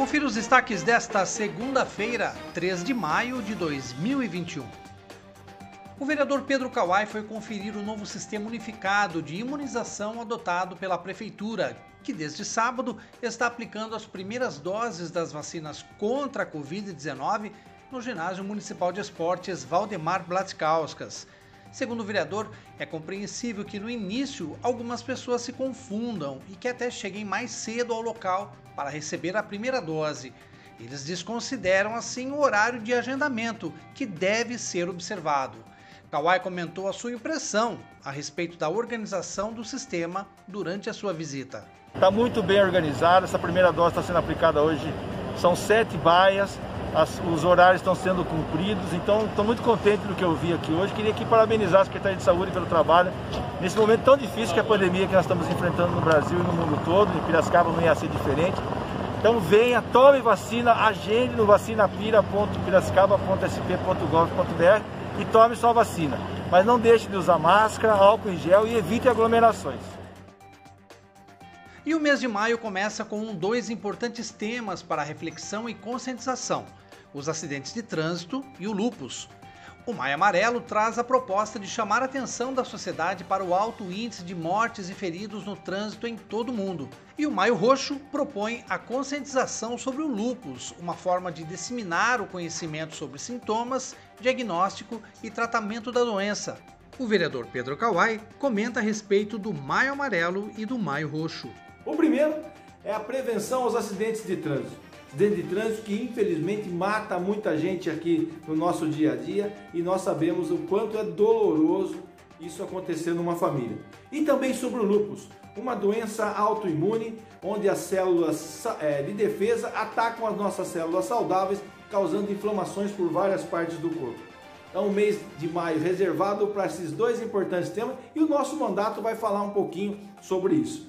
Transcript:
Confira os destaques desta segunda-feira, 3 de maio de 2021. O vereador Pedro Kawai foi conferir o novo sistema unificado de imunização adotado pela Prefeitura, que desde sábado está aplicando as primeiras doses das vacinas contra a Covid-19 no Ginásio Municipal de Esportes Valdemar Blatkauskas. Segundo o vereador, é compreensível que no início algumas pessoas se confundam e que até cheguem mais cedo ao local para receber a primeira dose. Eles desconsideram assim o horário de agendamento, que deve ser observado. Kawai comentou a sua impressão a respeito da organização do sistema durante a sua visita. Está muito bem organizado, essa primeira dose está sendo aplicada hoje, são sete baias, as, os horários estão sendo cumpridos, então estou muito contente do que eu vi aqui hoje. Queria aqui parabenizar a Secretaria de Saúde pelo trabalho nesse momento tão difícil que a pandemia que nós estamos enfrentando no Brasil e no mundo todo. Em Piracicaba não ia ser diferente. Então venha, tome vacina, agende no vacinapira.piracicaba.sp.gov.br e tome sua vacina. Mas não deixe de usar máscara, álcool em gel e evite aglomerações. E o mês de maio começa com dois importantes temas para reflexão e conscientização: os acidentes de trânsito e o lupus. O Maio Amarelo traz a proposta de chamar a atenção da sociedade para o alto índice de mortes e feridos no trânsito em todo o mundo. E o Maio Roxo propõe a conscientização sobre o lupus, uma forma de disseminar o conhecimento sobre sintomas, diagnóstico e tratamento da doença. O vereador Pedro Kawai comenta a respeito do Maio Amarelo e do Maio Roxo. O primeiro é a prevenção aos acidentes de trânsito. Acidente de trânsito que infelizmente mata muita gente aqui no nosso dia a dia e nós sabemos o quanto é doloroso isso acontecer numa família. E também sobre o lúpus, uma doença autoimune onde as células é, de defesa atacam as nossas células saudáveis, causando inflamações por várias partes do corpo. Então, o mês de maio reservado para esses dois importantes temas e o nosso mandato vai falar um pouquinho sobre isso.